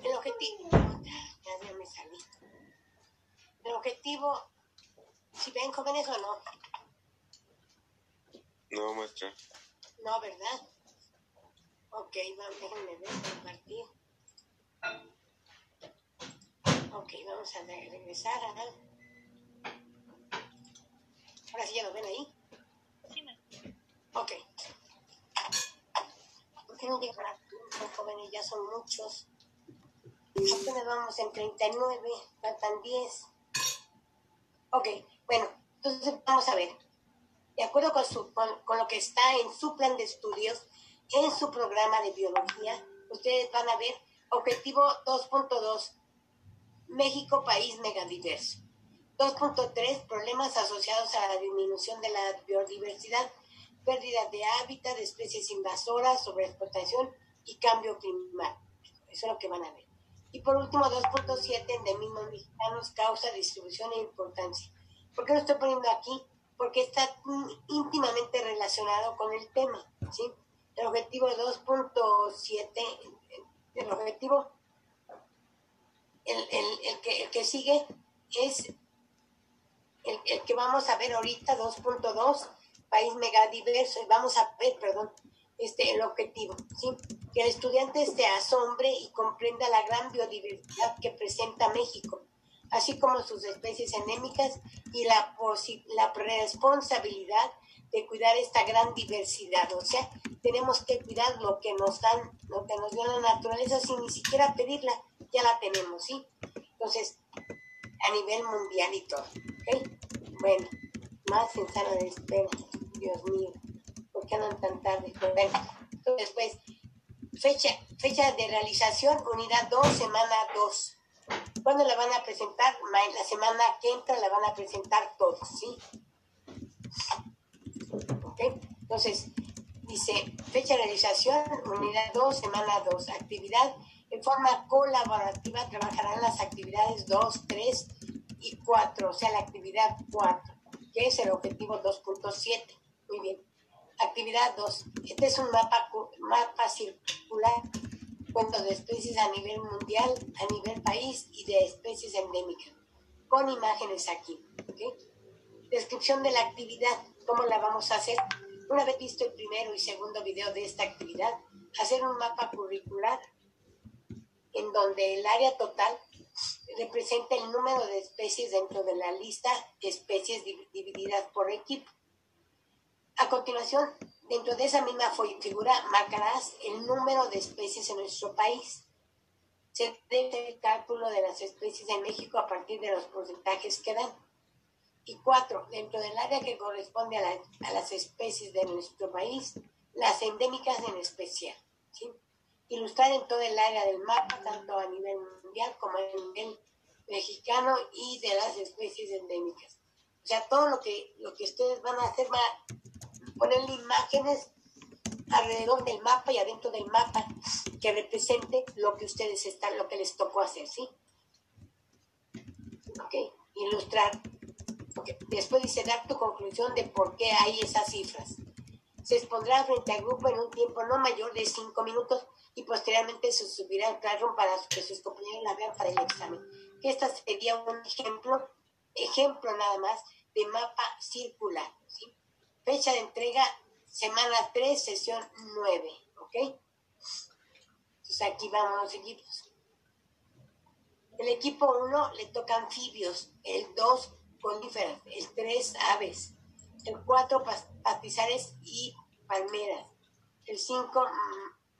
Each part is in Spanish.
El objetivo. Ya, me salí. El objetivo. Si ven jóvenes o no. No, maestra. No, ¿verdad? Ok, vamos, déjenme ver, compartir. Ok, vamos a re- regresar a... Ahora sí ya lo ven ahí. Sí, ma. Ok. ¿Por qué no llegan a tiempo, jóvenes? Ya son muchos. Apenas vamos en 39, faltan 10. Ok, bueno, entonces vamos a ver. De acuerdo con, su, con, con lo que está en su plan de estudios, en su programa de biología, ustedes van a ver objetivo 2.2, México, país megadiverso. 2.3, problemas asociados a la disminución de la biodiversidad, pérdida de hábitat de especies invasoras, sobreexplotación y cambio climático. Eso es lo que van a ver. Y por último, 2.7, endemismos mexicanos, causa, distribución e importancia. ¿Por qué lo estoy poniendo aquí? Porque está íntimamente relacionado con el tema, ¿sí? El objetivo 2.7, el objetivo, el, el, el, que, el que sigue es el, el que vamos a ver ahorita, 2.2, país megadiverso, y vamos a ver, perdón, este, el objetivo, ¿sí? Que el estudiante se asombre y comprenda la gran biodiversidad que presenta México, así como sus especies endémicas y la, la responsabilidad de cuidar esta gran diversidad. O sea, tenemos que cuidar lo que nos dan, lo que nos dio la naturaleza sin ni siquiera pedirla, ya la tenemos, ¿sí? Entonces, a nivel mundial y todo, ¿ok? Bueno, más en sala de espera, Dios mío, ¿por qué andan tan tarde? Bueno, entonces, pues, fecha, fecha de realización, unidad 2, semana 2. ¿Cuándo la van a presentar? La semana que entra la van a presentar todos, ¿sí? Entonces, dice, fecha de realización, unidad 2, semana 2. Actividad, en forma colaborativa trabajarán las actividades 2, 3 y 4, o sea, la actividad 4, que es el objetivo 2.7. Muy bien. Actividad 2. Este es un mapa, mapa circular, cuento de especies a nivel mundial, a nivel país y de especies endémicas, con imágenes aquí. ¿ok? Descripción de la actividad, cómo la vamos a hacer. Una vez visto el primero y segundo video de esta actividad, hacer un mapa curricular en donde el área total representa el número de especies dentro de la lista de especies div- divididas por equipo. A continuación, dentro de esa misma figura marcarás el número de especies en nuestro país. Se debe el cálculo de las especies en México a partir de los porcentajes que dan. Y cuatro, dentro del área que corresponde a, la- a las especies de nuestro país, las endémicas en especial. ¿sí? Ilustrar en todo el área del mapa, tanto a nivel mundial como a nivel mexicano y de las especies endémicas. O sea, todo lo que, lo que ustedes van a hacer va a ponerle imágenes alrededor del mapa y adentro del mapa que represente lo que ustedes están, lo que les tocó hacer, ¿sí? Ok, ilustrar. Después dice dar tu conclusión de por qué hay esas cifras. Se expondrá frente al grupo en un tiempo no mayor de cinco minutos y posteriormente se subirá al Classroom para que sus compañeros la vean para el examen. Esta sería un ejemplo, ejemplo nada más, de mapa circular. Fecha de entrega, semana 3, sesión 9. ¿Ok? Entonces aquí vamos los equipos. El equipo 1 le toca anfibios, el 2 coníferas, el 3 aves, el 4 pastizales y palmeras, el 5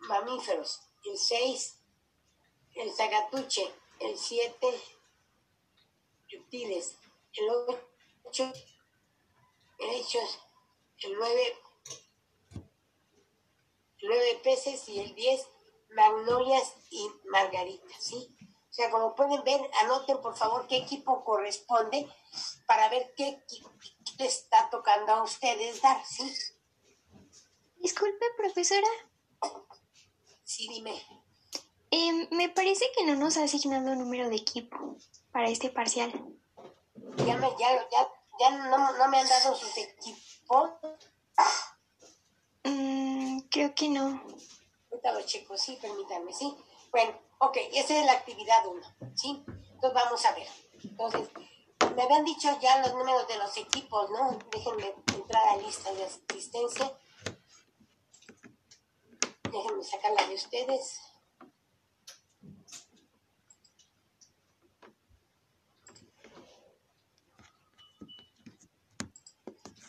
mamíferos, el 6 el zagatuche, el 7 reptiles, el 8 hechos, el 9 el 9 peces y el 10 magnolias y margaritas, ¿sí? O sea, como pueden ver, anoten por favor qué equipo corresponde para ver qué, les está tocando a ustedes dar, ¿sí? Disculpe, profesora. Sí, dime. Em, me parece que no nos ha asignado número de equipo para este parcial. Ya, me, ya, ya, ya no, no me han dado sus equipos. Mm, creo que no. Ahorita lo checo, sí, permítanme, sí. Bueno, ok, esa es la actividad 1, ¿sí? Entonces vamos a ver. Entonces, me habían dicho ya los números de los equipos, ¿no? Déjenme entrar a lista de asistencia. Déjenme sacar la de ustedes.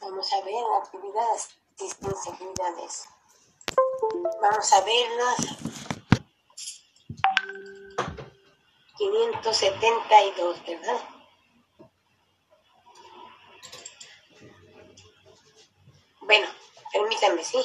Vamos a ver la actividad asistencia, actividades. Vamos a verlas. 572, ¿verdad? Bueno, permítanme, ¿sí?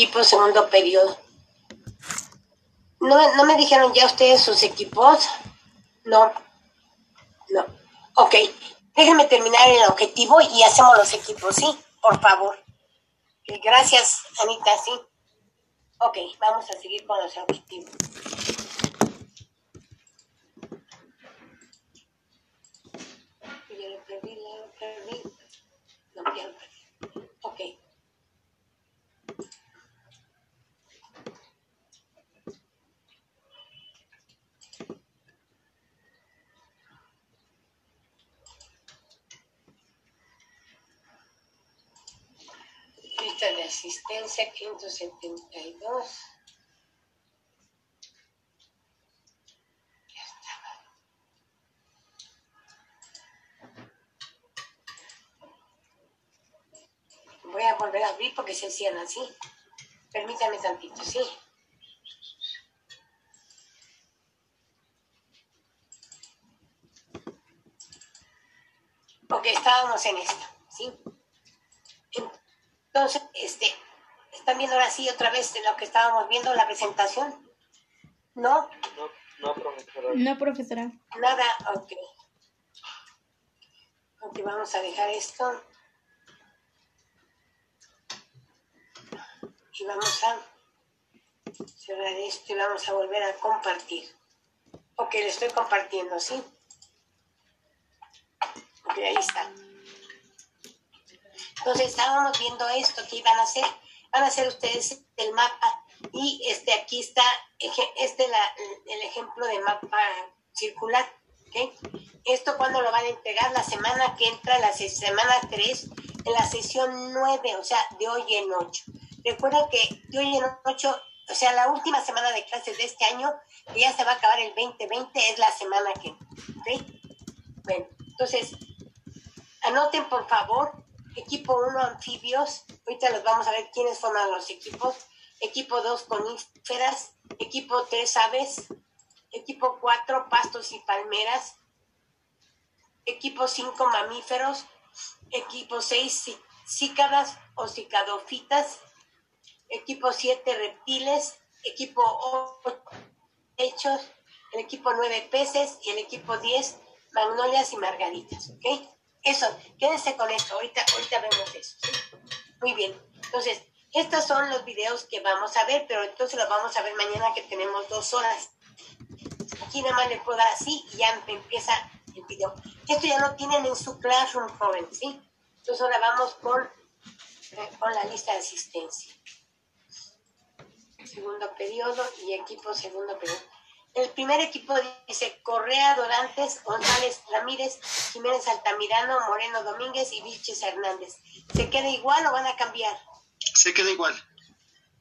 Equipo segundo periodo. ¿No, ¿No me dijeron ya ustedes sus equipos? No. No. Ok. Déjenme terminar el objetivo y hacemos los equipos, ¿sí? Por favor. Gracias, Anita, sí. Ok, vamos a seguir con los objetivos. 1972 ya estaba. Voy a volver a abrir porque se cierra así. Permítame tantito, sí. Porque estábamos en esto, ¿sí? Entonces, este, ¿están viendo ahora sí otra vez de lo que estábamos viendo, la presentación? ¿No? No, no, profesora. No, profesora. Nada, ok. Ok, vamos a dejar esto. Y vamos a cerrar esto y vamos a volver a compartir. Ok, le estoy compartiendo, ¿sí? Ok, ahí está. Entonces estábamos viendo esto que iban a hacer. Van a hacer ustedes el mapa y este aquí está este el ejemplo de mapa circular. Esto cuando lo van a entregar la semana que entra, la se- semana 3, en la sesión 9, o sea, de hoy en 8. Recuerden que de hoy en 8, o sea, la última semana de clases de este año, que ya se va a acabar el 2020, es la semana que ¿ok? Bueno, entonces, anoten por favor, equipo 1 anfibios, ahorita los vamos a ver quiénes forman los equipos, equipo 2 coníferas, equipo 3 aves, equipo 4 pastos y palmeras, equipo 5 mamíferos, equipo 6 cícadas o cicadofitas, equipo 7 reptiles, equipo 8 hechos, el equipo 9 peces. Y el equipo 10 magnolias y margaritas, ¿ok? Eso, quédense con esto, ahorita, ahorita vemos eso, ¿sí? Muy bien, entonces, estos son los videos que vamos a ver, pero entonces los vamos a ver mañana que tenemos dos horas. Aquí nada más le puedo dar así y ya empieza el video. Esto ya lo tienen en su Classroom, joven, ¿sí? Entonces ahora vamos con, eh, con la lista de asistencia. Segundo periodo y equipo segundo periodo. El primer equipo dice Correa, Dorantes, González, Ramírez, Jiménez Altamirano, Moreno Domínguez y Vilches Hernández. ¿Se queda igual o van a cambiar? Se queda igual.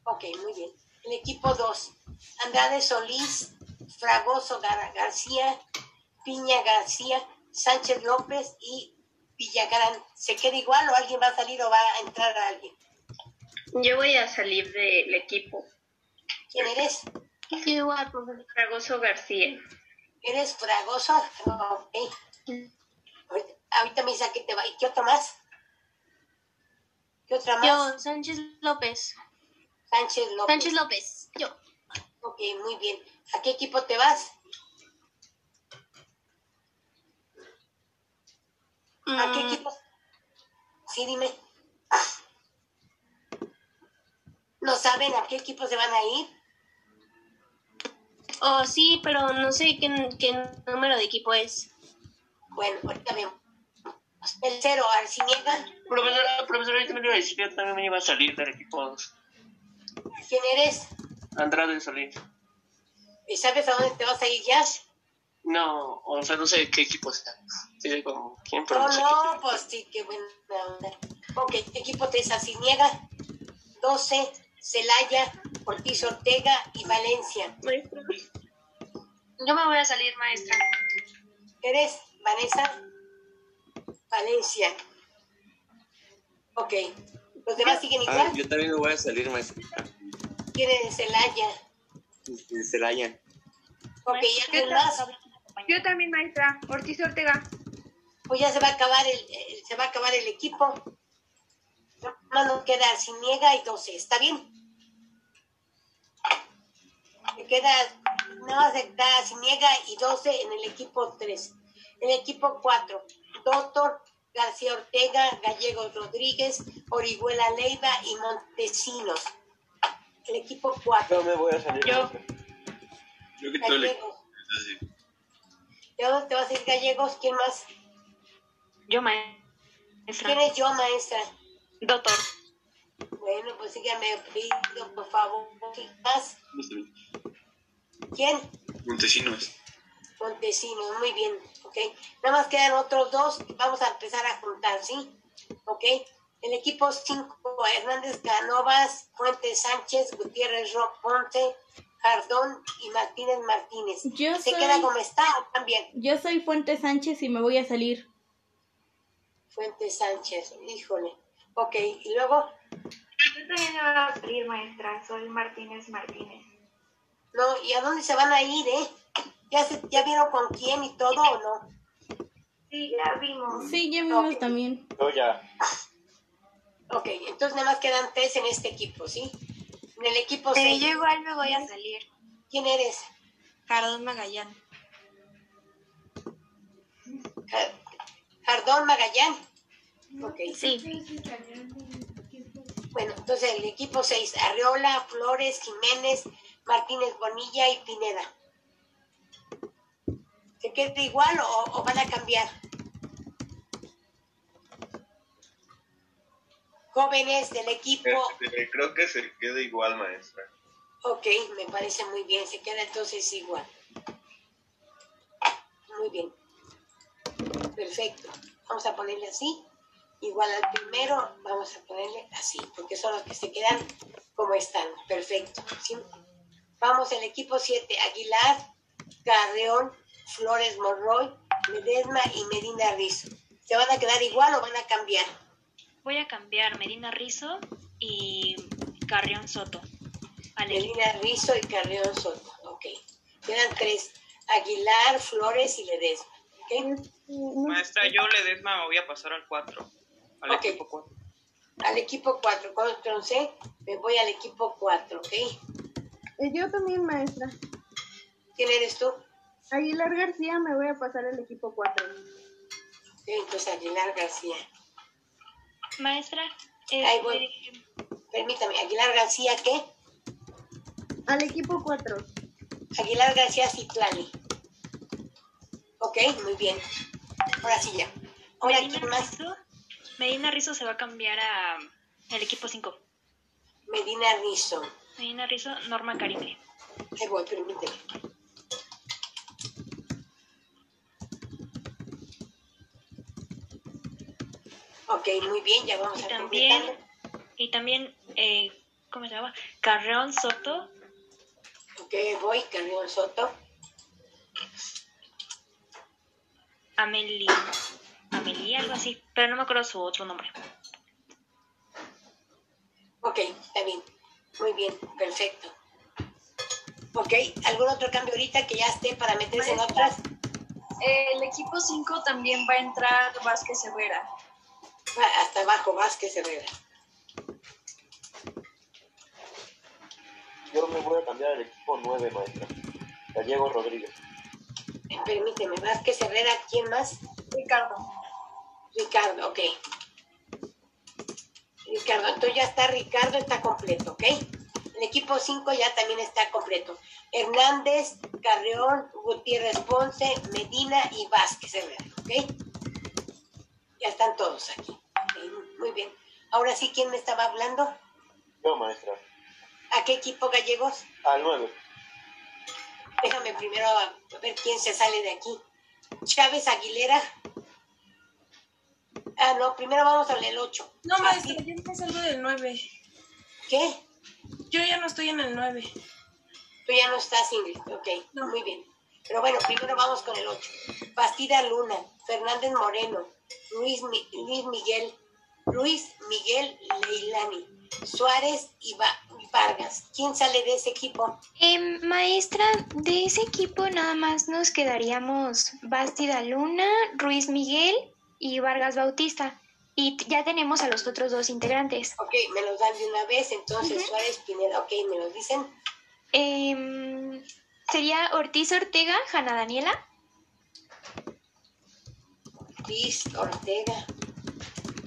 Ok, muy bien. El equipo 2, Andrade Solís, Fragoso Gar- García, Piña García, Sánchez López y Villagrán. ¿Se queda igual o alguien va a salir o va a entrar a alguien? Yo voy a salir del equipo. ¿Quién eres? Profesor. Fragoso García. ¿Eres Fragoso? Ok. Ahorita, ahorita me dice que te va. ¿Y qué otro más? ¿Qué otra más? Yo, Sánchez López. Sánchez López. Sánchez López. Yo. Ok, muy bien. ¿A qué equipo te vas? ¿A qué Mm, equipo? Sí, dime. ¿No saben a qué equipo se van a ir? Oh, sí, pero no sé qué, qué número de equipo es. Bueno, ahorita vemos. El cero, Arciniega. Profesora, profesora, yo también iba a decir, yo también me iba a salir del equipo 2. ¿Quién eres? Andrade Solís. ¿Y sabes a dónde te vas a ir ya? No, o sea, no sé qué equipo está. Sí, como, ¿quién? Pero No, no sé no, pues sí, qué buena onda. Ok, ¿qué equipo te es Arciniega? 12, Celaya, Ortiz Ortega y Valencia. Maestra. Yo me voy a salir, maestra. ¿Eres Vanessa? Valencia. Ok. ¿Los demás siguen Ah, igual? yo también me voy a salir, maestra. ¿Quién es Celaya? De Celaya. Ok, ¿y alguien más? Yo también, maestra. Ortiz Ortega. Pues ya se va a acabar el, se va a acabar el equipo. No nos queda Arciniega y 12. ¿Está bien? Me queda, no se queda Arciniega y 12 en el equipo 3. En el equipo 4, Doctor García Ortega, Gallegos Rodríguez, Orihuela Leiva y Montesinos. El equipo 4. Yo me voy a salir. Yo. Yo quito el Gallegos. ¿De dónde te vas a ir, Gallegos? ¿Quién más? Yo, maestra. ¿Quién es yo, maestra? Doctor. Bueno, pues síganme pidiendo, por favor. ¿Quién más? ¿Quién? Montesinos. Montesinos, muy bien, ok. Nada más quedan otros dos vamos a empezar a juntar, ¿sí? Ok. El equipo 5, Hernández Canovas, Fuentes Sánchez, Gutiérrez Ro Ponce, Jardón y Martínez Martínez. Yo ¿Se soy- queda como está o también? Yo soy Fuente Sánchez y me voy a salir. Fuentes Sánchez, híjole. Ok, y luego, Yo también me voy a salir, maestra. Soy Martínez Martínez. no, ¿y a dónde se van a ir, eh? ¿Ya, se, ¿Ya vieron con quién y todo o no? Sí, ya vimos. Sí, ya vimos también. Yo ya. Ok, entonces nada más quedan tres en este equipo, ¿sí? En el equipo 6, igual me voy a salir. ¿quién eres? Jardón Magallán. Ja- Jardón Magallán. Ok, Sí. Bueno, entonces el equipo 6, Arreola, Flores, Jiménez, Martínez Bonilla y Pineda. ¿Se queda igual o, o van a cambiar? Jóvenes del equipo, Este, creo que se queda igual, maestra. ok, me parece muy bien, se queda entonces igual. Muy bien. Perfecto. Vamos a ponerle así. Igual al primero, vamos a ponerle así, porque son los que se quedan como están. Perfecto. ¿sí? Vamos al equipo 7. Aguilar, Carreón, Flores Monroy, Medesma y Medina Rizo. ¿Se van a quedar igual o van a cambiar? Voy a cambiar Medina Rizo y Carrión Soto al equipo. Medina Rizo y Carreón Soto. Ok. Quedan tres. Aguilar, Flores y Ledesma. ¿ok? Maestra, yo Ledesma me voy a pasar al 4. Al Ok. equipo 4. Al equipo 4. Cuando C, me voy al equipo 4. ¿Ok? Yo también, maestra. ¿Quién eres tú? Aguilar García, me voy a pasar al equipo 4. Ok, entonces Aguilar García. Maestra, Ahí voy. este, Permítame, Aguilar García, ¿qué? Al equipo 4. Aguilar García Citlali. Ok, muy bien. Ahora sí ya. Medina ¿quién más? Rizo, Medina Rizo se va a cambiar a el equipo 5. Medina Rizo. Medina Rizo, Norma Karime. Ahí voy, permíteme. Ok, muy bien, ya vamos Y a también, y también, eh, ¿cómo se llama? Carreón Soto, Ok, voy, Carrión Soto. Ameli, Amelie, algo así, pero no me acuerdo su otro nombre. Ok, está bien. Muy bien, perfecto. Ok, ¿algún otro cambio ahorita que ya esté para meterse en otras? El equipo 5 también va a entrar Vázquez Herrera. Hasta abajo, Vázquez Herrera. Yo me voy a cambiar al equipo 9, maestra. Gallego Rodríguez. Permíteme, Vázquez Herrera, ¿quién más? Ricardo. Ricardo, ok. Ricardo, entonces ya está Ricardo, está completo, ¿ok? El equipo 5 ya también está completo. Hernández, Carreón, Gutiérrez Ponce, Medina y Vázquez Herrera, ¿ok? Ya están todos aquí. Muy bien. Ahora sí, ¿quién me estaba hablando? Yo, maestra. ¿A qué equipo gallegos? Al 9. Déjame primero a ver quién se sale de aquí. Chávez Aguilera. Ah, no, primero vamos al 8. No, maestra, yo salgo del 9. ¿Qué? Yo ya no estoy en el 9. Tú ya no estás, Ingrid. Ok, muy bien. Pero bueno, primero vamos con el 8. Bastida Luna, Fernández Moreno, Luis, Mi- Luis Miguel, Luis Miguel Leilani, Suárez y Va- y Vargas. ¿Quién sale de ese equipo? Em, maestra, de ese equipo nada más nos quedaríamos Bastida Luna, Ruiz Miguel y Vargas Bautista. Y ya tenemos a los otros dos integrantes. Ok, me los dan de una vez. Entonces, Suárez Pineda, ok, me los dicen. Em, sería Ortiz Ortega, Jana Daniela. Luis Ortega,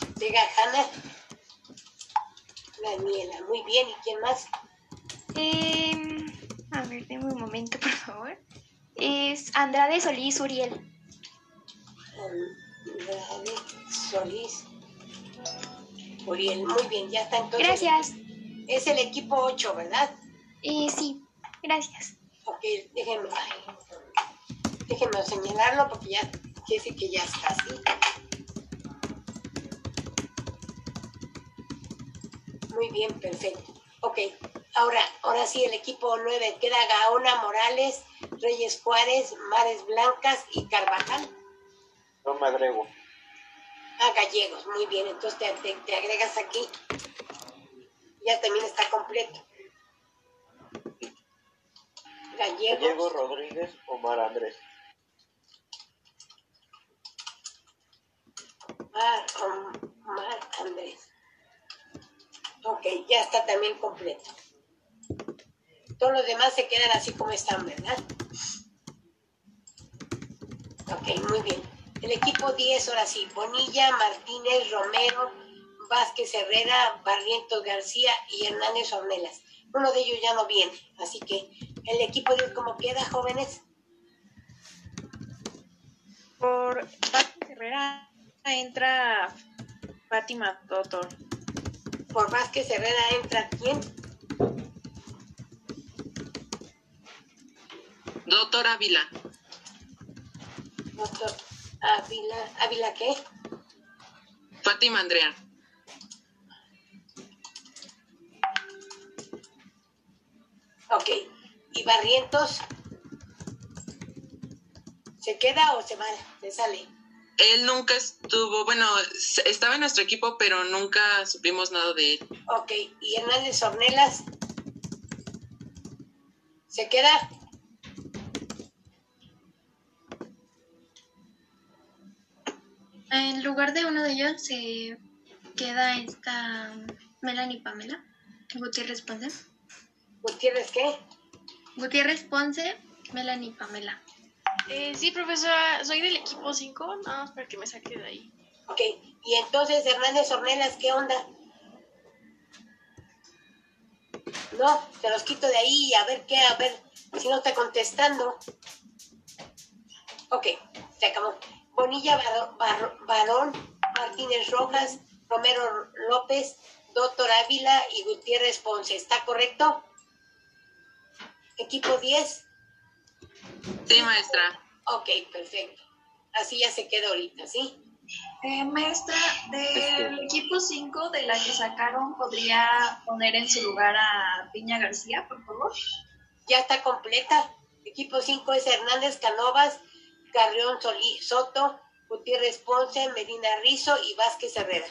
Ortega Hanna, Daniela. Muy bien, ¿y quién más? Em, a ver, denme un momento, por favor. Es Andrade Solís Uriel. Solís. Uriel, muy bien, ya está entonces. Gracias. Es el equipo 8, ¿verdad? Eh, sí, gracias. Ok, déjenme, déjenme señalarlo porque ya decir que ya está así. Muy bien, perfecto. Ok, ahora, ahora sí, el equipo 9 queda Gaona Morales, Reyes Juárez, Mares Blancas y Carvajal. No me agrego. Ah, gallegos, muy bien, entonces te, te- te agregas aquí. Ya también está completo. Gallegos. Gallego Rodríguez, Omar Andrés. Mar, Omar Andrés. Ok, ya está también completo. Todos los demás se quedan así como están, ¿verdad? Ok, muy bien. El equipo 10, ahora sí. Bonilla, Martínez, Romero, Vázquez Herrera, Barrientos García y Hernández Ornelas. Uno de ellos ya no viene, así que el equipo 10, ¿cómo queda, jóvenes? Por Vázquez Herrera entra Fátima Doctor. Por Vázquez Herrera entra quién? Doctor Ávila. Doctor Ávila. ¿Ávila qué? Fátima Andrea. Ok. ¿Y Barrientos? ¿Se queda o se va? ¿Se sale? Él nunca estuvo, bueno, estaba en nuestro equipo, pero nunca supimos nada de él. Ok. ¿Y Hernández Ornelas? ¿Se queda? En lugar de uno de ellos se queda esta Melanie Pamela. Gutiérrez Ponce. ¿Gutiérrez qué? Gutiérrez Ponce, Melanie Pamela. Eh, sí, profesora, soy del equipo 5, nada más para que me saque de ahí. Ok. ¿Y entonces Hernández Ornelas qué onda? No, te los quito de ahí y a ver qué, a ver si no está contestando. Ok, se acabó. Bonilla Bar- Bar- Barón, Martínez Rojas, Romero López, Doctor Ávila y Gutiérrez Ponce. ¿Está correcto? Equipo 10. Sí, maestra. Ok, perfecto. Así ya se queda ahorita, ¿sí? Eh, maestra, del equipo 5 de la que sacaron, ¿podría poner en su lugar a Piña García, por favor? Ya está completa. Equipo 5 es Hernández Canovas, Carrión Solí Soto, Gutiérrez Ponce, Medina Rizo y Vázquez Herrera.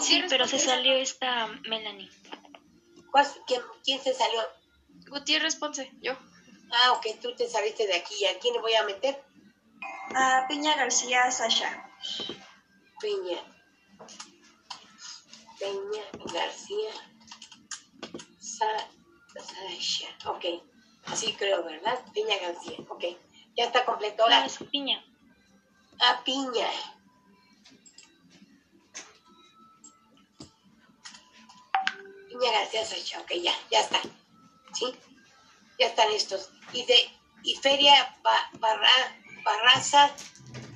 Sí, pero se salió esta Melanie. ¿Cuál- quién, quién se salió? Gutiérrez Ponce, yo. Ah, ok, tú te saliste de aquí. ¿A quién le voy a meter? A Piña García, Sasha. Peña. Peña García. Sa Sasha. Ok. Así creo, ¿verdad? Peña García. Ok. Ya está completo. Ahora. Piña. Ah, Piña. Piña García Sasha. Ok, ya, ya está. ¿Sí? Ya están estos. Y de y Feria Ba- Barra, Barraza,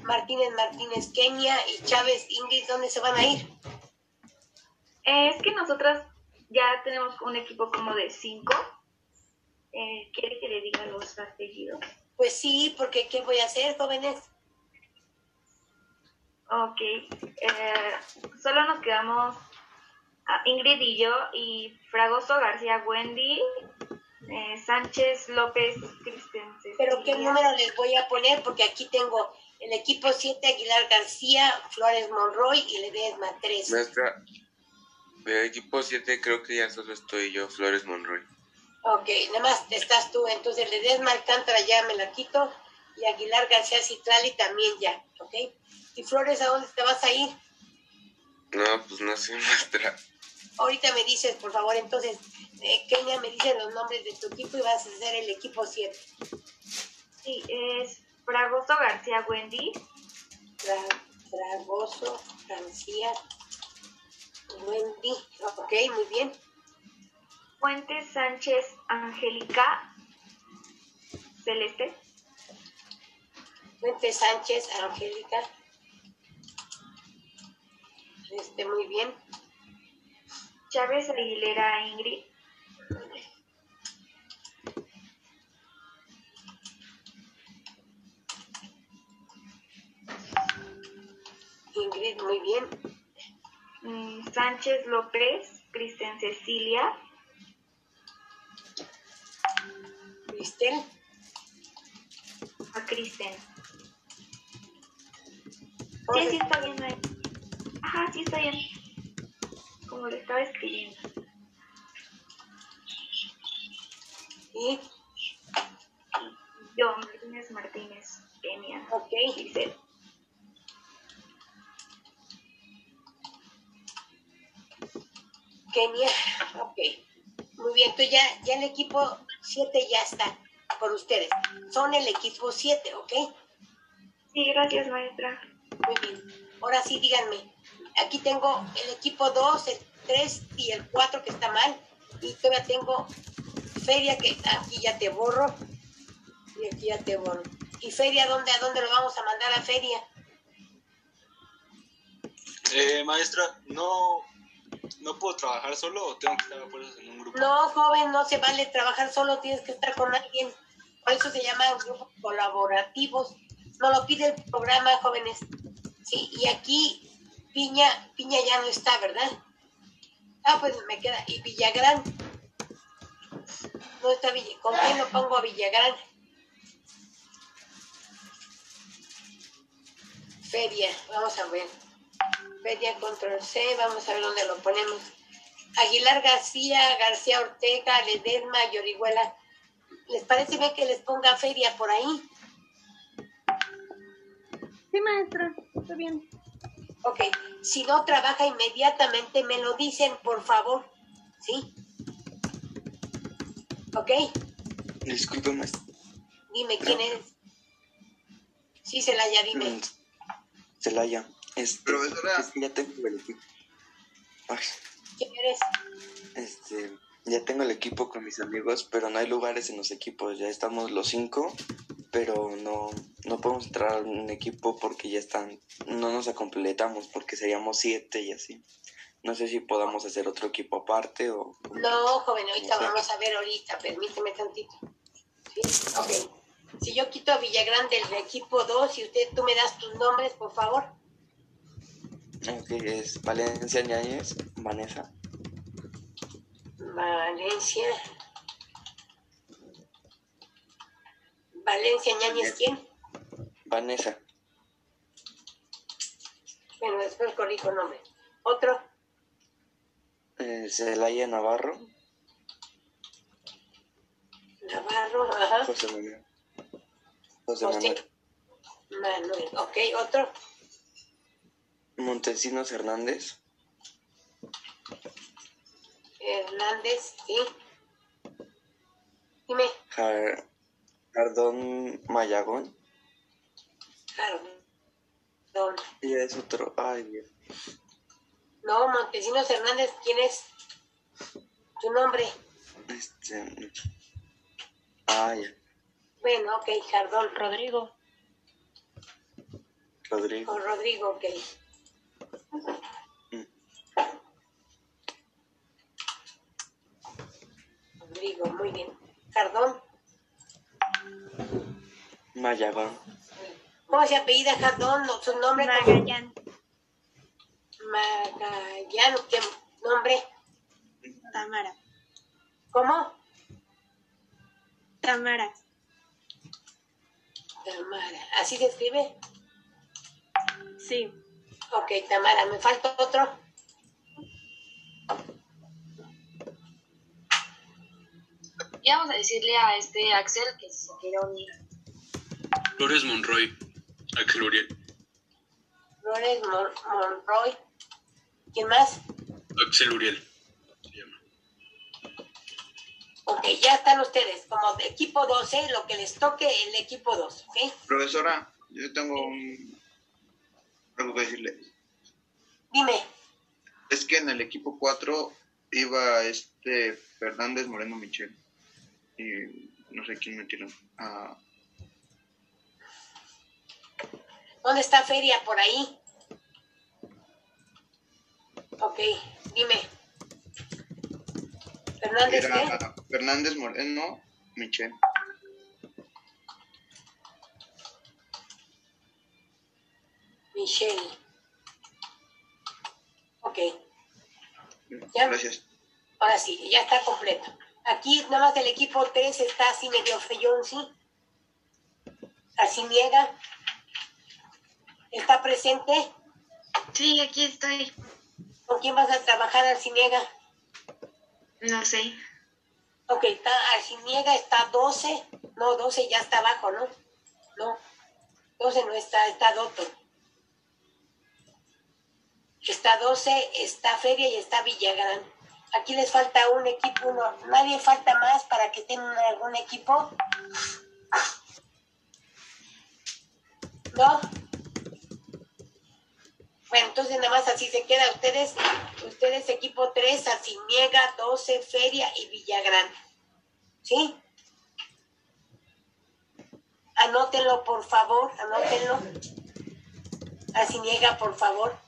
Martínez Martínez Kenia y Chávez Ingrid, ¿dónde se van a ir? Eh, es que nosotras ya tenemos un equipo como de cinco. Eh, ¿Quiere que le diga los apellidos? Pues sí, porque ¿qué voy a hacer, jóvenes? Ok. eh, solo nos quedamos a Ingrid y yo y Fragoso García Wendy, eh, Sánchez López Christensen. Pero ¿qué número les voy a poner? Porque aquí tengo el equipo 7, Aguilar García, Flores Monroy y Ledesma 3. Maestra, de equipo 7 creo que ya solo estoy yo, Flores Monroy. Ok, nada más estás tú. Entonces Ledesma Alcántara ya me la quito y Aguilar García Citrali también ya, ¿ok? ¿Y Flores a dónde te vas a ir? No, pues no sé, maestra. Ahorita me dices, por favor, entonces, eh, Kenia, me dices los nombres de tu equipo y vas a ser el equipo 7. Sí, es Fragoso García Wendy. Fra- Fragoso García Wendy. Ok, muy bien. Fuentes Sánchez Angélica Celeste. Fuente Sánchez, Angélica. Este, muy bien. Chávez Aguilera Ingrid. Ingrid, muy bien. Mm, Sánchez López, Cristian Cecilia. Cristel. A Kristen. Sí, sí está bien ahí. Ajá, sí está bien. Como le estaba escribiendo. Y yo, Martínez Martínez, Kenia. Ok. Giselle. Kenia, ok. Muy bien, entonces ya, ya el equipo 7 ya está por ustedes. Son el equipo 7, ¿ok? Sí, gracias, maestra. Muy bien. Ahora sí, díganme. Aquí tengo el equipo 2, el 3 y el 4 que está mal. Y todavía tengo Feria que aquí ya te borro. Y aquí ya te borro. ¿Y Feria dónde, a dónde lo vamos a mandar a Feria? Eh, maestra, no, no puedo trabajar solo o tengo que estar en un grupo. No, joven, no se vale trabajar solo, tienes que estar con alguien. Por eso se llaman grupos colaborativos. No lo pide el programa, jóvenes. Sí, y aquí Piña, Piña ya no está, ¿verdad? Ah, pues me queda. ¿Y Villagrán? No está Villa. ¿Con quién lo pongo a Villagrán? Feria, vamos a ver. Feria control C, vamos a ver dónde lo ponemos. Aguilar García, García Ortega, Ledesma, Yorihuela. ¿Les parece bien que les ponga feria por ahí? Sí, maestra, está bien. Ok, si no trabaja inmediatamente, me lo dicen, por favor. ¿Sí? Ok, Disculpe, maestra. dime quién eres. Sí, Celaya, dime. Mm, Celaya. Este, es que ya tengo el equipo. Ay, ¿Quién eres? este, ya tengo el equipo con mis amigos, pero no hay lugares en los equipos. Ya estamos los cinco, pero no, no podemos entrar a un equipo porque ya están, no nos completamos porque seríamos siete y así. No sé si podamos hacer otro equipo aparte o... No, joven, ahorita vamos a ver ahorita, permíteme tantito. ¿Sí? Ok. Si yo quito a Villagrán del equipo 2 y usted, tú me das tus nombres, por favor. Ok, es Valencia Ñañez, Vanessa, Valencia. Valencia Ñañez, ¿quién? Vanessa, Bueno, después corrijo el nombre. Otro, Eh, Celaya Navarro. Navarro, ajá. José Manuel. José José. Manuel. Manuel. Ok, otro, Montesinos Hernández. Hernández, sí. Dime, Jar- Jardón Mayagón. Jardón. Y es otro. Ay, Dios. No, Montesinos Hernández, ¿quién es? Tu nombre. Este. Ay, Bueno, ok, Jardón. Rodrigo. Rodrigo. O Rodrigo, ok. Rodrigo, muy bien. Jardón, Mayagón. ¿cómo se apellida Jardón? No, Su nombre. Magallán. Magallán, ¿qué nombre? Tamara. ¿Cómo? Tamara. Tamara. ¿Así se escribe? Sí. Ok, Tamara. ¿Me falta otro? Y vamos a decirle a este Axel que se quiera unir. Flores Monroy. Axel Uriel. Flores Mon- Monroy. ¿Quién más? Axel Uriel. Ok, ya están ustedes. Como de equipo 12, lo que les toque el equipo 2, ¿ok? Profesora, yo tengo un... algo que decirle. Dime. Es que en el equipo 4 iba este Fernández Moreno Michel. Y no sé quién metieron. Ah, ¿Dónde está Feria? ¿Por ahí? Ok, dime. Fernández, Fernández Moreno Michel. Michelle. Ok. ¿Ya? Gracias. Ahora sí, ya está completo. Aquí nada más el equipo 3 está así medio feyón, ¿sí? Así niega. ¿Está presente? Sí, aquí estoy. ¿Con quién vas a trabajar, Arciniega? No sé. Ok, está Arciniega, está 12. No, 12 ya está abajo, ¿no? No, 12 no está, está Doto. Está 12, está Feria y está Villagrán. Aquí les falta un equipo, uno. Nadie falta más para que tengan algún equipo. ¿No? Bueno, entonces nada más así se queda. Ustedes, ustedes equipo 3, Arciniega, 12, Feria y Villagrán. ¿Sí? Anótenlo, por favor, anótenlo. Arciniega, por favor.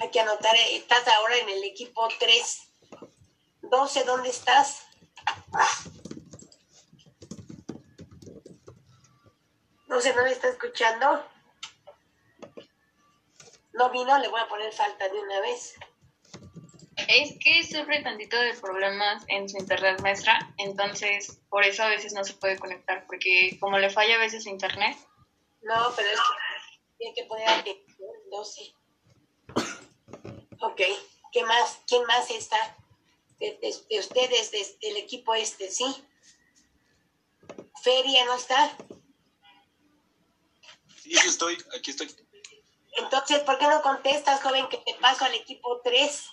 Hay que anotar, eh, estás ahora en el equipo 3. 12, ¿dónde estás? No sé, ¿no me está escuchando? No vino, le voy a poner falta de una vez. Es que sufre tantito de problemas en su internet maestra, entonces por eso a veces no se puede conectar, porque como le falla a veces su internet. No, pero es que tiene que poner atención, 12. Ok, ¿qué más? ¿Quién más está? De, de- de ustedes, de- del equipo este, ¿sí? Feria no está. Sí, aquí estoy, aquí estoy. Entonces, ¿por qué no contestas, joven, que te paso al equipo 3?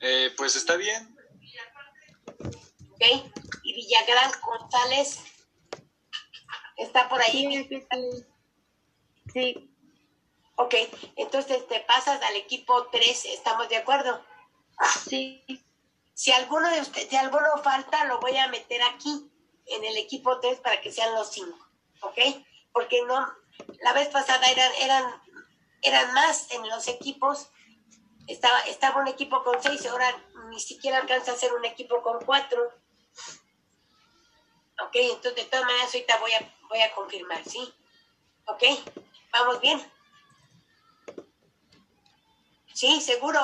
Eh, pues está bien. ¿Ok? Y Villagrán González está por ahí. Sí. Ok, entonces te pasas al equipo 3, ¿estamos de acuerdo? Sí. Si alguno de ustedes, si alguno falta, lo voy a meter aquí, en el equipo 3, para que sean los 5, ¿ok? Porque no, la vez pasada eran, eran, eran más en los equipos, estaba, estaba un equipo con 6, ahora ni siquiera alcanza a ser un equipo con 4. Ok, entonces de todas maneras ahorita voy a, voy a confirmar, ¿sí? Ok, ¿vamos bien? ¿Sí? ¿Seguro?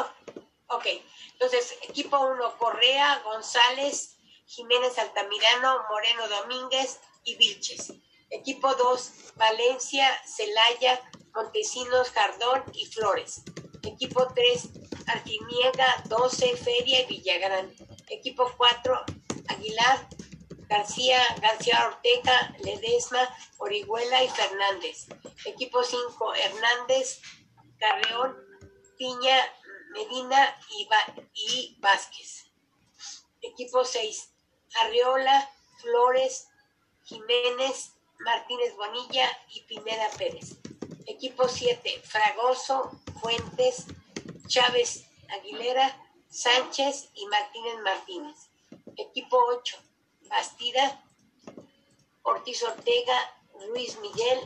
Ok. Entonces, equipo 1, Correa, González, Jiménez Altamirano, Moreno Domínguez y Vilches. Equipo 2, Valencia, Celaya, Montesinos, Jardón y Flores. Equipo 3, Artiniega, 12, Feria y Villagrán. Equipo 4, Aguilar, García, García Ortega, Ledesma, Orihuela y Fernández. Equipo 5, Hernández, Carreón, Piña, Medina y, y Vázquez. Equipo 6, Arreola, Flores, Jiménez, Martínez Bonilla y Pineda Pérez. Equipo 7, Fragoso, Fuentes, Chávez Aguilera, Sánchez y Martínez Martínez. Equipo 8, Bastida, Ortiz Ortega, Luis Miguel,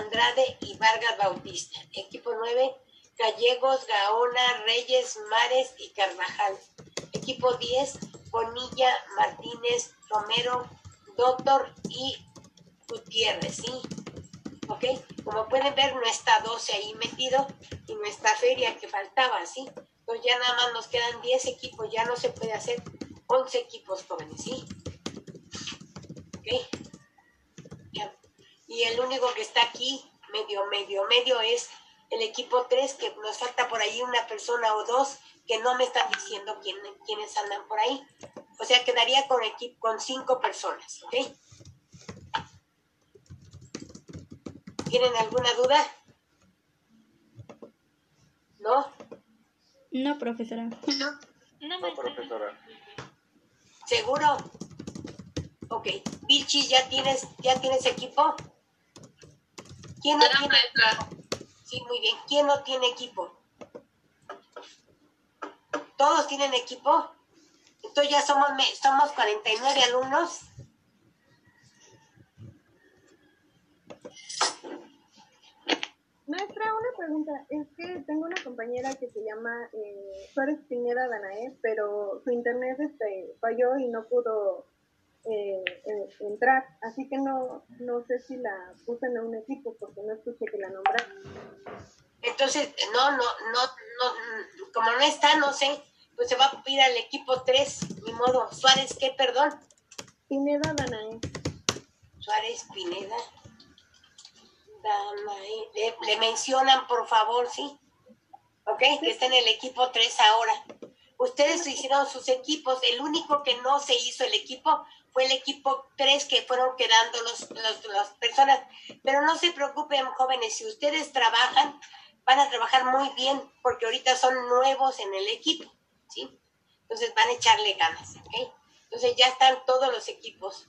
Andrade y Vargas Bautista. Equipo 9, Gallegos, Gaona, Reyes, Mares y Carvajal. Equipo 10, Bonilla, Martínez, Romero, Doctor y Gutiérrez, ¿sí? ¿Ok? Como pueden ver, no está 12 ahí metido y no está Feria que faltaba, ¿sí? Entonces ya nada más nos quedan 10 equipos, ya no se puede hacer 11 equipos jóvenes, ¿sí? ¿Ok? Y el único que está aquí, medio, medio, medio, es el equipo 3, que nos falta por ahí una persona o dos que no me están diciendo quién, quiénes andan por ahí. O sea, quedaría con, equipo, con cinco personas, ¿ok? ¿Tienen alguna duda? ¿No? No, profesora. No, No, profesora. ¿Seguro? Ok. Vilchi, ¿ya tienes, ¿ya tienes equipo? ¿Quién no tiene equipo? Muy bien. ¿Quién no tiene equipo? ¿Todos tienen equipo? Entonces ya somos, somos 49 alumnos. Maestra, una pregunta. Es que tengo una compañera que se llama eh, Suárez Pineda Danae, pero su internet este, falló y no pudo eh, eh, entrar. Así que no, no sé si la puse en un equipo porque no escuché que la nombraran. Entonces, no, no, no, no, como no está, no sé, pues se va a ir al equipo 3, ni modo. Suárez, ¿qué, perdón? Pineda Danae. Suárez Pineda. Danae. Le, le mencionan, por favor, ¿sí? ¿Ok? Que está en el equipo 3 ahora. Ustedes hicieron sus equipos. El único que no se hizo el equipo fue el equipo 3 que fueron quedando los, los- las personas. Pero no se preocupen, jóvenes, si ustedes trabajan, van a trabajar muy bien porque ahorita son nuevos en el equipo, ¿sí? Entonces van a echarle ganas. Entonces ya están todos los equipos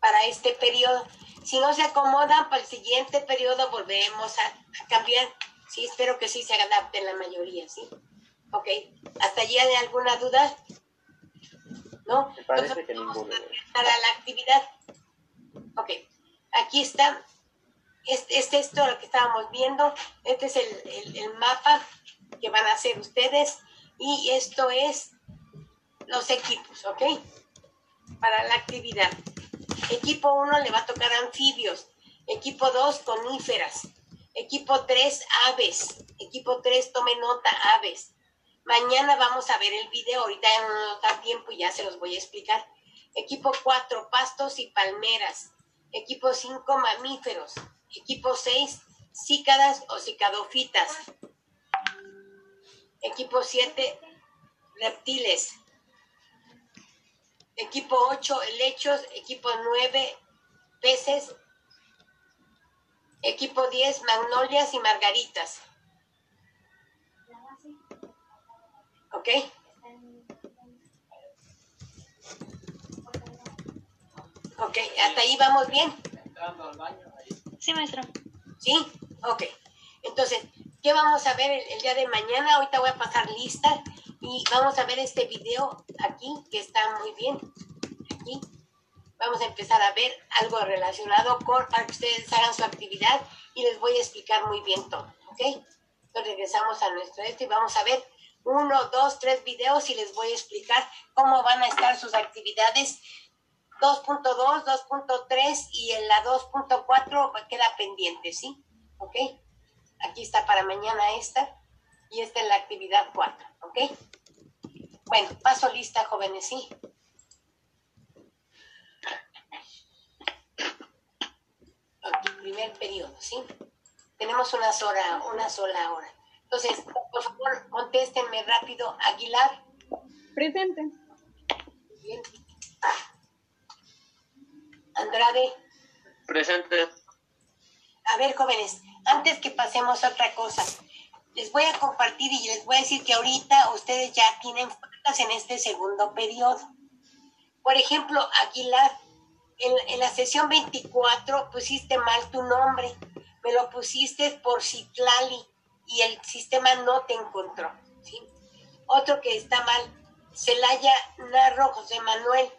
para este periodo. Si no se acomodan para el siguiente periodo, volvemos a, a cambiar. Sí, espero que sí se adapten la mayoría, ¿sí? Ok. ¿Hasta allí hay alguna duda? ¿No? Me parece que ninguno. Para la actividad. Ok. Aquí está. Este, este es todo lo que estábamos viendo. Este es el, el- el mapa que van a hacer ustedes. Y esto es los equipos, ¿ok? Para la actividad. Equipo 1 le va a tocar anfibios. Equipo 2, coníferas. Equipo 3, aves. Equipo 3, tome nota, aves. Mañana vamos a ver el video. Ahorita no nos da tiempo y ya se los voy a explicar. Equipo 4, pastos y palmeras. Equipo 5, mamíferos. Equipo 6, cícadas o cicadofitas. Equipo 7, reptiles. Equipo 8, helechos. Equipo 9, peces. Equipo 10, magnolias y margaritas. ¿Ok? Ok, hasta ahí vamos bien. Sí, maestra. ¿Sí? Ok. Entonces, ¿qué vamos a ver el, el día de mañana? Ahorita voy a pasar lista y vamos a ver este video aquí, que está muy bien. Aquí. Vamos a empezar a ver algo relacionado con, para que ustedes hagan su actividad y les voy a explicar muy bien todo. ¿Ok? Entonces regresamos a nuestro este y vamos a ver uno, dos, tres videos y les voy a explicar cómo van a estar sus actividades 2.2, 2.3 y en la 2.4 queda pendiente, ¿sí? ¿Ok? Aquí está para mañana esta y esta es la actividad 4, ¿ok? Bueno, paso lista, jóvenes, ¿sí? primer periodo, ¿sí? Tenemos una sola, una sola hora. Entonces, por favor, contéstenme rápido. Aguilar. Presente. Bien. Andrade. Presente. A ver, jóvenes, antes que pasemos a otra cosa, les voy a compartir y les voy a decir que ahorita ustedes ya tienen faltas en este segundo periodo. Por ejemplo, Aguilar, en, en la sesión 24 pusiste mal tu nombre, me lo pusiste por Citlali y el sistema no te encontró. ¿sí? Otro que está mal, Celaya Narro José Manuel,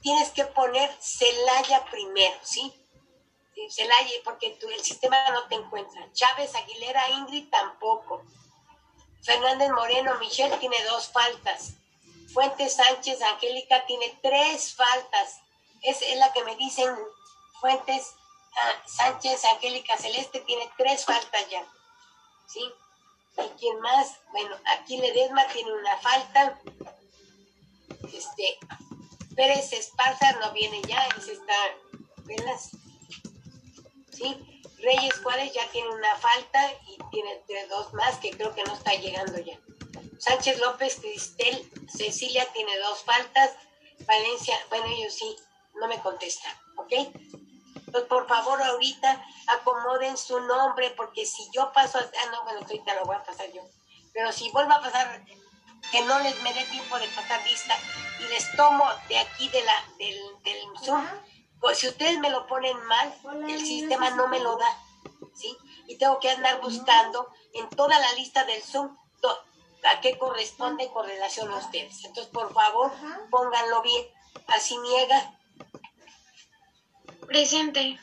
tienes que poner Celaya primero, ¿sí? Celaya, porque el sistema no te encuentra. Chávez Aguilera Ingrid tampoco. Fernández Moreno Michelle tiene dos faltas. Fuentes Sánchez Angélica tiene tres faltas. Es, es la que me dicen Fuentes ah, Sánchez Angélica Celeste tiene tres faltas ya. ¿Sí? ¿Y quién más? Bueno, aquí Ledesma tiene una falta. Este, Pérez Esparza no viene ya, ese está Velas. ¿Sí? Reyes Juárez ya tiene una falta y tiene tres- dos más que creo que no está llegando ya. Sánchez López Cristel Cecilia tiene dos faltas. Valencia, bueno, ellos sí, no me contestan, ¿ok? Entonces, por favor, ahorita acomoden su nombre, porque si yo paso, a- ah, no, bueno, ahorita lo voy a pasar yo. Pero si vuelvo a pasar, que no les me dé tiempo de pasar lista y les tomo de aquí de la, del, del Zoom, pues si ustedes me lo ponen mal, el sistema no me lo da, ¿sí? Y tengo que andar buscando en toda la lista del Zoom a qué corresponde con relación a ustedes. Entonces, por favor, pónganlo bien. Así niega, Presente.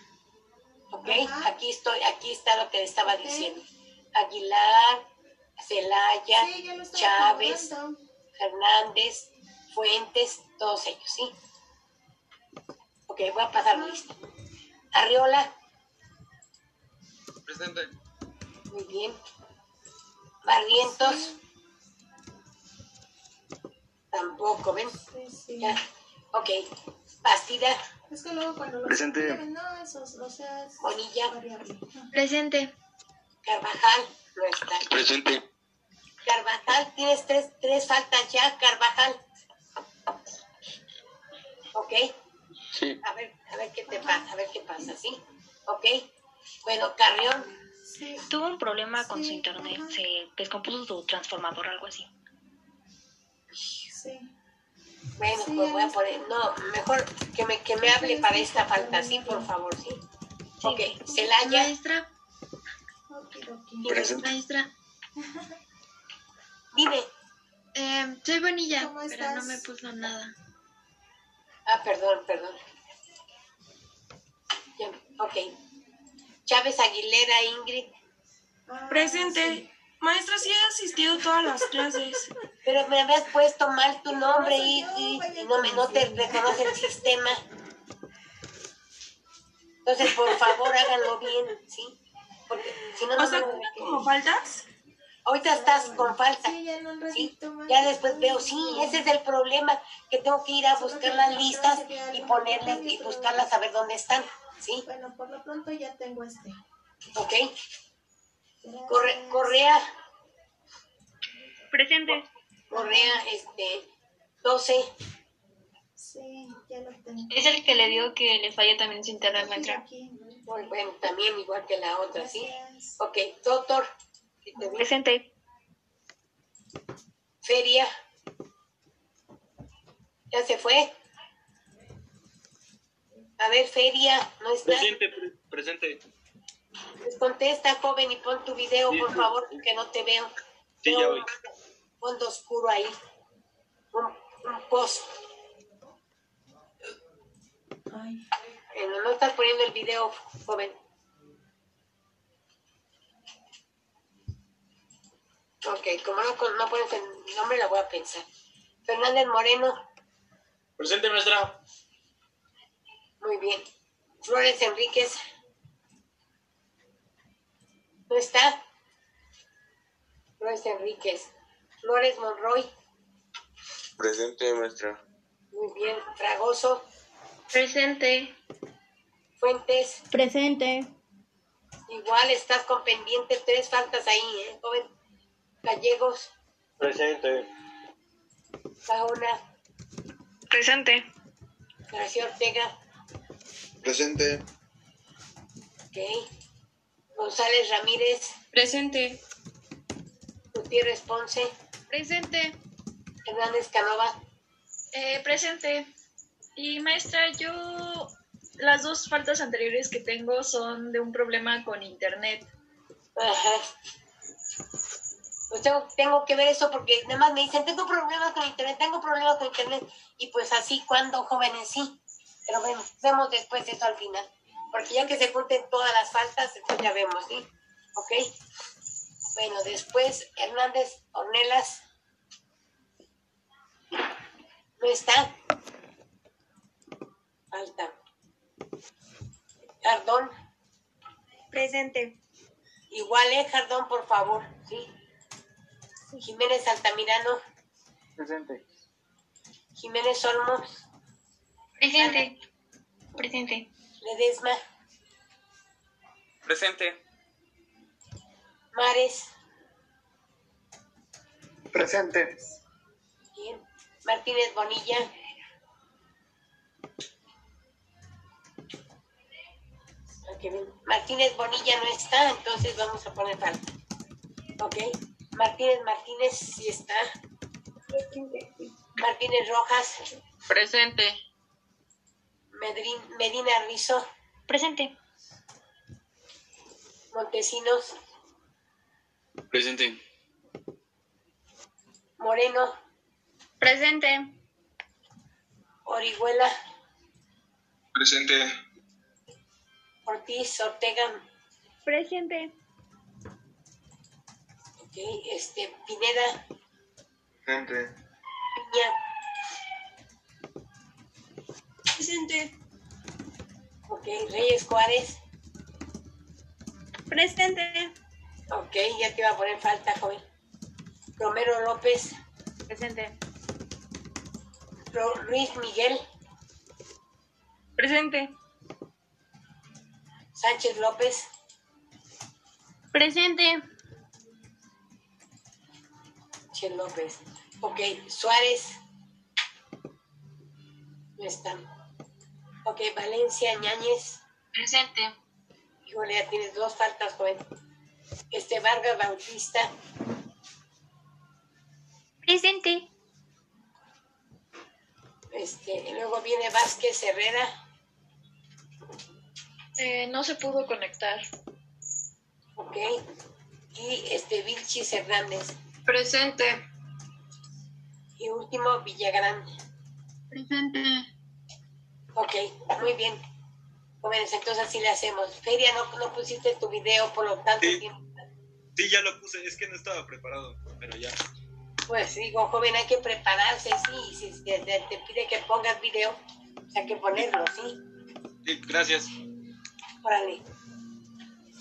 ¿ok? Aquí estoy, aquí está lo que le estaba diciendo. Aguilar, Celaya, Chávez, Fernández, Fuentes, todos ellos, ¿sí? Ok, voy a pasar la lista. Arriola, Presente. muy bien. Barrientos, tampoco, ¿ven? Ya, ok. Bastida, Es que luego cuando lo Presente. no, esos, o sea, es Bonilla, variable. Presente. Carvajal, no está. Presente. Carvajal, tienes tres, tres faltas ya, Carvajal. ¿Ok? Sí. A ver, a ver qué te pasa, a ver qué pasa, ¿sí? ¿Ok? Bueno, Carrión, Tuvo un problema con su internet, se descompuso su transformador, algo así. Sí. bueno, Sí, pues voy a poner, no, mejor que me, que me hable para esta falta, ¿sí? Por favor, ¿sí? Ok, Celaya, Maestra. Presente. Maestra. dime. Eh, soy Bonilla, ¿Cómo pero estás? no me puso nada. Ah, perdón, perdón. Ya, ok. Chávez Aguilera, Ingrid. Ah, Presente. Maestra, sí he asistido a todas las clases. Pero me habías puesto mal tu nombre y, yo, y- vaya y no, me, no te reconoce el sistema. Entonces, por favor, háganlo bien, ¿sí? Porque si no, no O sea, me- como faltas. Ahorita estás con falta. Sí, ya un ¿sí? Ya después veo, sí, ese es el problema, que tengo que ir a buscar las listas y ponerles y buscarlas a ver dónde están, ¿sí? Bueno, por lo pronto ya tengo este. ¿Ok? Corre- Correa, Presente. Correa, este, 12, Sí, ya lo tengo. Es el que le digo que le falla también su internet, muy bueno, también igual que la otra, ¿sí? Gracias. Ok, doctor. Presente. Feria. ¿Ya se fue? A ver, Feria, ¿no está? Presente, pre- presente. Pues contesta, joven, y pon tu video, Sí, por sí. favor, que no te veo. Sí, Veo ya un voy. Fondo oscuro ahí. Un, un post. Ay. Bueno, no estás poniendo el video, joven. Ok, como no, no pones el nombre, la voy a pensar. Fernández Moreno, Presente, maestra. muy bien. Flores Enríquez, ¿no está? Flores Enríquez. Flores Monroy, Presente, maestra. muy bien. Fragoso, Presente. Fuentes, Presente. Igual estás con pendiente tres faltas ahí, ¿eh, joven? Gallegos, Presente. Saona, Presente. García Ortega, Presente. ok. González Ramírez, Presente. Gutiérrez Ponce, Presente. Hernández Canova, Eh, presente. Y maestra, yo las dos faltas anteriores que tengo son de un problema con internet. Ajá. Pues tengo, tengo que ver eso porque nada más me dicen, tengo problemas con internet, tengo problemas con internet. Y pues así, cuando jóvenes sí. Pero bueno, vemos después eso al final. Porque ya que se junten todas las faltas, entonces ya vemos, ¿sí? ¿Ok? Bueno, después Hernández Ornelas. No está. Falta. Jardón. Presente. Igual, ¿eh? Jardón, por favor. Sí. Jiménez Altamirano. Presente. Jiménez Olmos. Presente. Presente. Ledesma. Presente. Mares. Presente. Bien. Martínez Bonilla. Ok, bien. Martínez Bonilla no está, entonces vamos a poner falta. Ok. Martínez Martínez sí está. Martínez Rojas. Presente. Medrin- Medina Rizo. Presente. Montesinos. Presente. Moreno. Presente. Orihuela. Presente. Ortiz Ortega. Presente. Ok. Este, Pineda. Presente. Piña. Presente. Ok. Reyes Juárez. Presente. Ok, ya te iba a poner falta, joven. Romero López. Presente. Luis Miguel. Presente. Sánchez López. Presente. Sánchez López. Ok, Suárez. No está. Ok, Valencia Ñáñez. Presente. Híjole, ya tienes dos faltas, joven. Este Vargas Bautista. Presente. Este, y luego viene Vázquez Herrera. Eh, no se pudo conectar. Ok. Y este Vilchis Hernández. Presente. Y último, Villagrán. Presente. Ok, muy bien. Jóvenes, entonces así le hacemos. Feria, no, no pusiste tu video por lo tanto Sí. tiempo. Sí, ya lo puse, es que no estaba preparado, pero ya. Pues digo, joven, hay que prepararse, sí. Si te, te- pide que pongas video, pues hay que ponerlo, sí. Sí, gracias. Órale.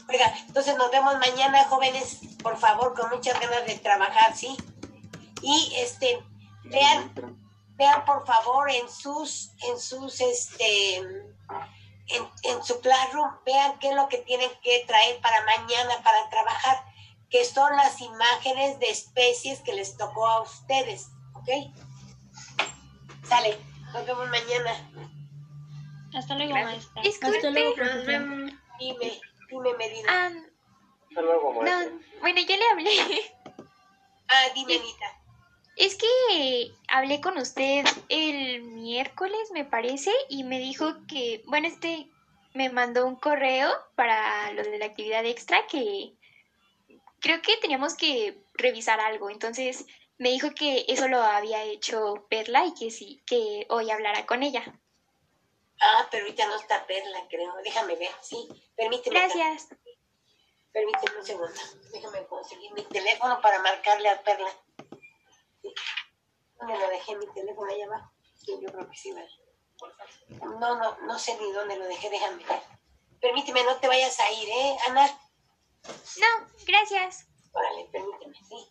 Oiga, entonces nos vemos mañana, jóvenes, por favor, con muchas ganas de trabajar, ¿sí? Y este, vean, vean por favor en sus, en sus, este, en, en su classroom, vean qué es lo que tienen que traer para mañana para trabajar, que son las imágenes de especies que les tocó a ustedes, ¿ok? Sale, nos vemos mañana. Hasta luego, Gracias. maestra. Hasta luego, profesora. Dime, dime Medina. Ah, Hasta luego, maestra. no, bueno, yo le hablé. Ah, dime Anita. Es que hablé con usted el miércoles, me parece, y me dijo que, bueno, este me mandó un correo para lo de la actividad extra que creo que teníamos que revisar algo. Entonces me dijo que eso lo había hecho Perla y que sí, que hoy hablara con ella. Ah, pero ahorita no está Perla, creo. Déjame ver, sí. Permíteme. Gracias. Permíteme un segundo. Déjame conseguir mi teléfono para marcarle a Perla. ¿Dónde lo dejé mi teléfono allá abajo? Yo creo que sí, ¿vale? No, no, no sé ni dónde lo dejé, déjame ver. Permíteme, no te vayas a ir, ¿eh, Ana? No, gracias. Órale, permíteme, sí.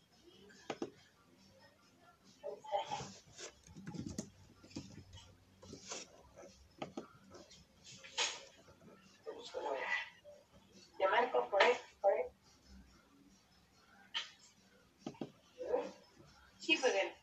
Te marco por Sí, pues el